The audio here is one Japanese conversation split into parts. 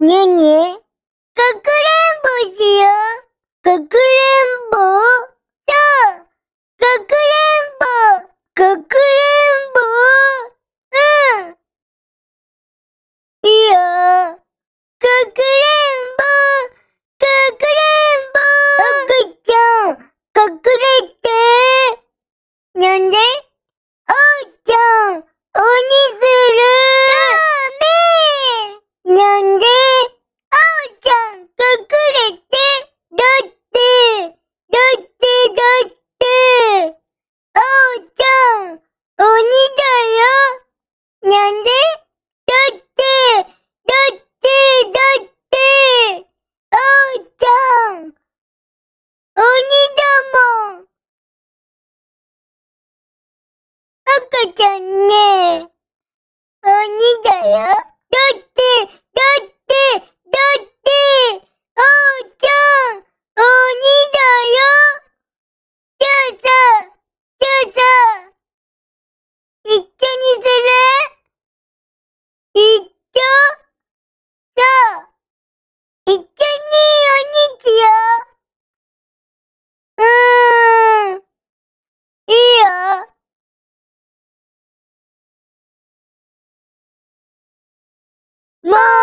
ねえねえ、かくれんぼしよう。かくれんぼ？そう。かくれんぼ。ちゃんね、鬼だよ。だって、だって、だって、おうちゃん Mom!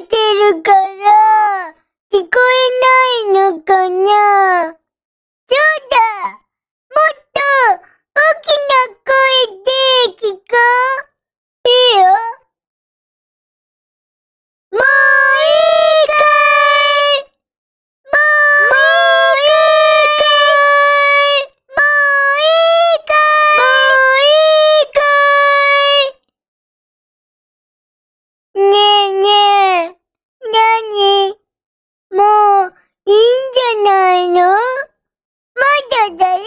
てるから、聞こえないのかな？そうだ！もっと大きな声で聞こう。いいよ。もういいかいもういいかいもういいかいもういいかいねえ。ないの？まだだよ。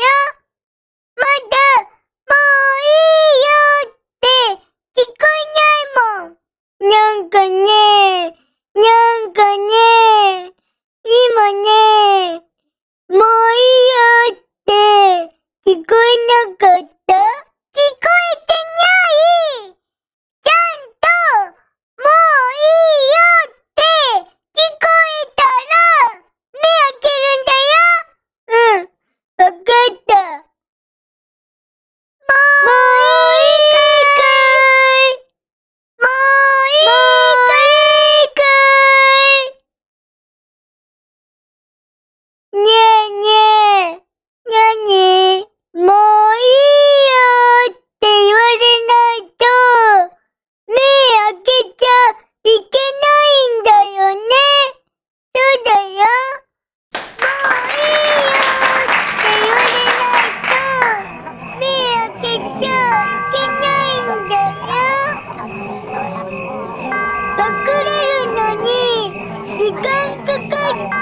れるのに時間かかっ。